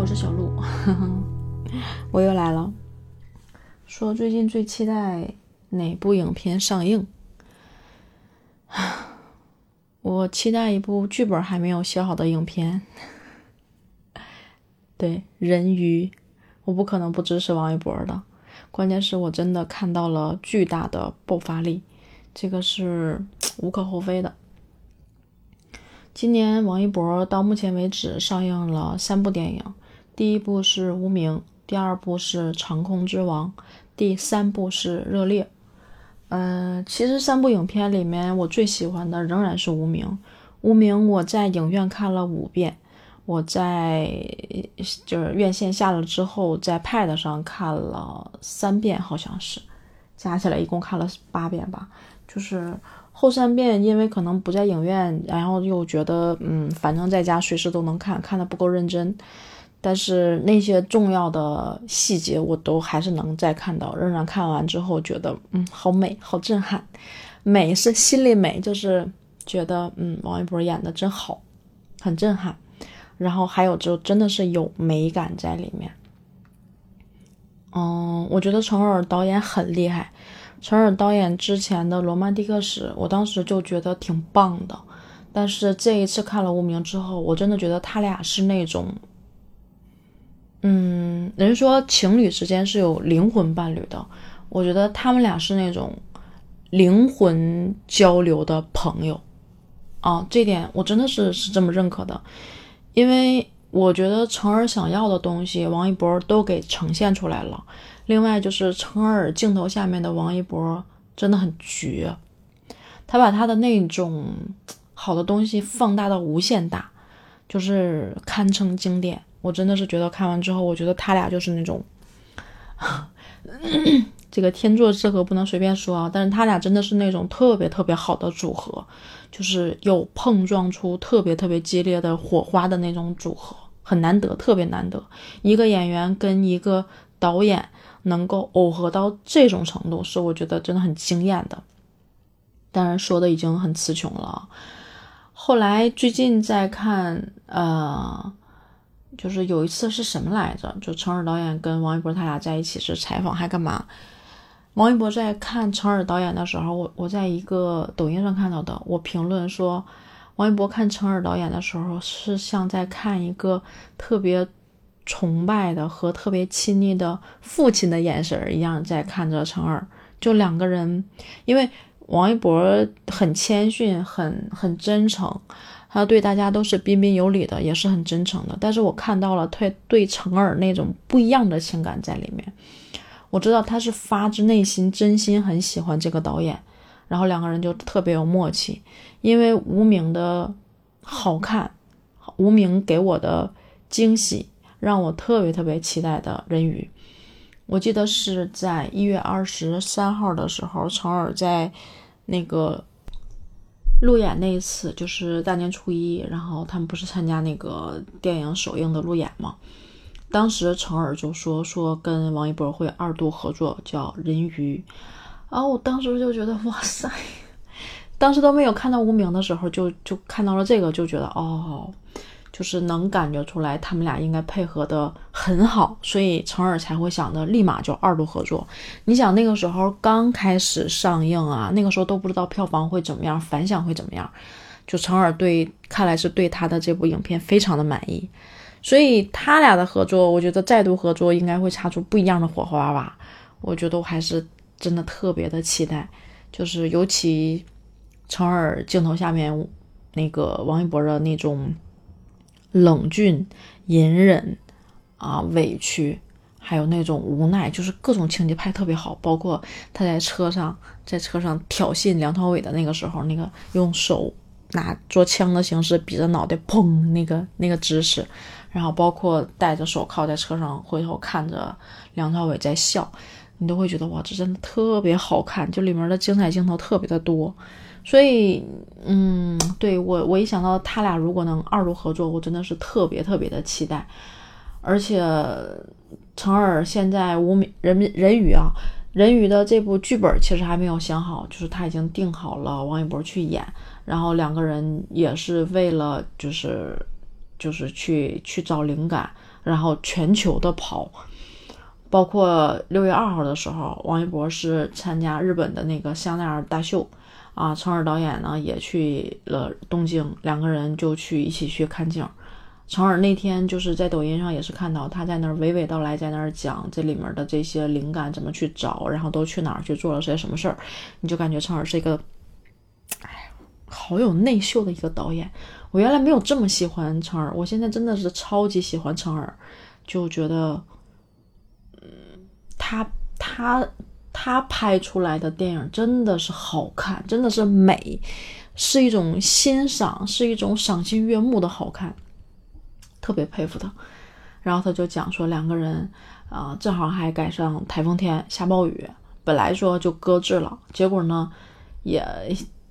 我是小鹿，我又来了。说最近最期待哪部影片上映？我期待一部剧本还没有写好的影片。对，人鱼，我不可能不支持王一博的。关键是我真的看到了巨大的爆发力，这个是无可厚非的。今年王一博到目前为止上映了三部电影，第一部是《无名》，第二部是《长空之王》，第三部是《热烈》。呃，其实三部影片里面，我最喜欢的仍然是《无名》。《无名》我在影院看了五遍，我在就是院线下了之后，在 Pad 上看了三遍，好像是加起来一共看了八遍吧。就是后三遍，因为可能不在影院，然后又觉得嗯，反正在家随时都能看，看的不够认真。但是那些重要的细节我都还是能再看到，仍然看完之后觉得嗯，好美，好震撼。美是心里美，就是觉得嗯，王一博演的真好，很震撼。然后还有就真的是有美感在里面。嗯，我觉得陈耳导演很厉害。陈耳导演之前的《罗曼蒂克史》，我当时就觉得挺棒的。但是这一次看了《无名》之后，我真的觉得他俩是那种。嗯，人说情侣之间是有灵魂伴侣的，我觉得他们俩是那种灵魂交流的朋友啊，这点我真的是是这么认可的，因为我觉得成儿想要的东西，王一博都给呈现出来了。另外就是成儿镜头下面的王一博真的很绝，他把他的那种好的东西放大到无限大，就是堪称经典。我真的是觉得看完之后，我觉得他俩就是那种，这个天作之合不能随便说啊。但是他俩真的是那种特别特别好的组合，就是有碰撞出特别特别激烈的火花的那种组合，很难得，特别难得。一个演员跟一个导演能够耦合到这种程度，是我觉得真的很惊艳的。当然说的已经很词穷了。后来最近在看，呃。就是有一次是什么来着？就陈耳导演跟王一博他俩在一起是采访还干嘛？王一博在看陈耳导演的时候，我我在一个抖音上看到的，我评论说，王一博看陈耳导演的时候是像在看一个特别崇拜的和特别亲昵的父亲的眼神一样在看着陈耳，就两个人，因为王一博很谦逊，很很真诚。他对大家都是彬彬有礼的，也是很真诚的。但是我看到了他对成儿那种不一样的情感在里面。我知道他是发自内心、真心很喜欢这个导演，然后两个人就特别有默契。因为无名的好看，无名给我的惊喜，让我特别特别期待的人鱼。我记得是在一月二十三号的时候，成儿在那个。路演那一次就是大年初一，然后他们不是参加那个电影首映的路演吗？当时程耳就说说跟王一博会二度合作，叫《人鱼》，然后我当时就觉得哇塞，当时都没有看到无名的时候，就就看到了这个，就觉得哦。就是能感觉出来，他们俩应该配合的很好，所以成尔才会想着立马就二度合作。你想那个时候刚开始上映啊，那个时候都不知道票房会怎么样，反响会怎么样。就成尔对，看来是对他的这部影片非常的满意，所以他俩的合作，我觉得再度合作应该会擦出不一样的火花吧。我觉得我还是真的特别的期待，就是尤其成尔镜头下面那个王一博的那种。冷峻、隐忍啊，委屈，还有那种无奈，就是各种情节拍特别好。包括他在车上，在车上挑衅梁朝伟的那个时候，那个用手拿做枪的形式比着脑袋，砰，那个那个姿势。然后包括戴着手铐在车上回头看着梁朝伟在笑，你都会觉得哇，这真的特别好看。就里面的精彩镜头特别的多。所以，嗯，对我，我一想到他俩如果能二度合作，我真的是特别特别的期待。而且，陈尔现在无名人民人鱼啊，人鱼的这部剧本其实还没有想好，就是他已经定好了王一博去演，然后两个人也是为了就是就是去去找灵感，然后全球的跑。包括六月二号的时候，王一博是参加日本的那个香奈儿大秀，啊，陈尔导演呢也去了东京，两个人就去一起去看景。成尔那天就是在抖音上也是看到他在那儿娓娓道来，在那儿讲这里面的这些灵感怎么去找，然后都去哪儿去做了些什么事儿，你就感觉成尔是一个，哎，好有内秀的一个导演。我原来没有这么喜欢成尔，我现在真的是超级喜欢成尔，就觉得。嗯他他他拍出来的电影真的是好看，真的是美，是一种欣赏，是一种赏心悦目的好看，特别佩服他。然后他就讲说，两个人啊，正好还赶上台风天下暴雨，本来说就搁置了，结果呢，也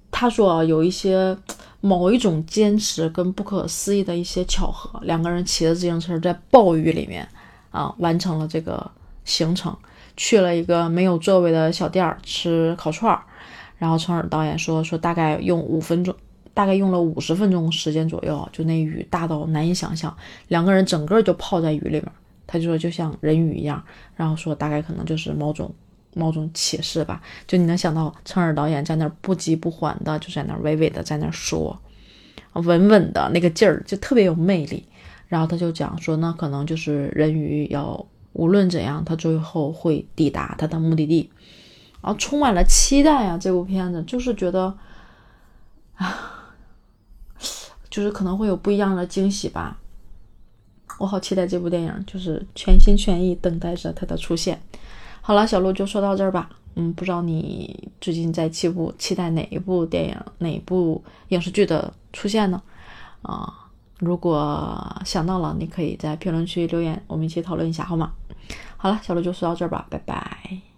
他说有一些某一种坚持跟不可思议的一些巧合，两个人骑着自行车在暴雨里面啊，完成了这个行程。去了一个没有座位的小店儿吃烤串儿，然后陈尔导演说说大概用五分钟，大概用了五十分钟时间左右，就那雨大到难以想象，两个人整个就泡在雨里面，他就说就像人鱼一样，然后说大概可能就是某种某种启示吧，就你能想到陈尔导演在那儿不急不缓的就在那儿娓娓的在那儿说，稳稳的那个劲儿就特别有魅力，然后他就讲说那可能就是人鱼要。无论怎样，他最后会抵达他的目的地，然后充满了期待啊！这部片子就是觉得啊，就是可能会有不一样的惊喜吧。我好期待这部电影，就是全心全意等待着它的出现。好了，小鹿就说到这儿吧。嗯，不知道你最近在期不期待哪一部电影、哪部影视剧的出现呢？啊。如果想到了，你可以在评论区留言，我们一起讨论一下，好吗？好了，小鹿就说到这儿吧，拜拜。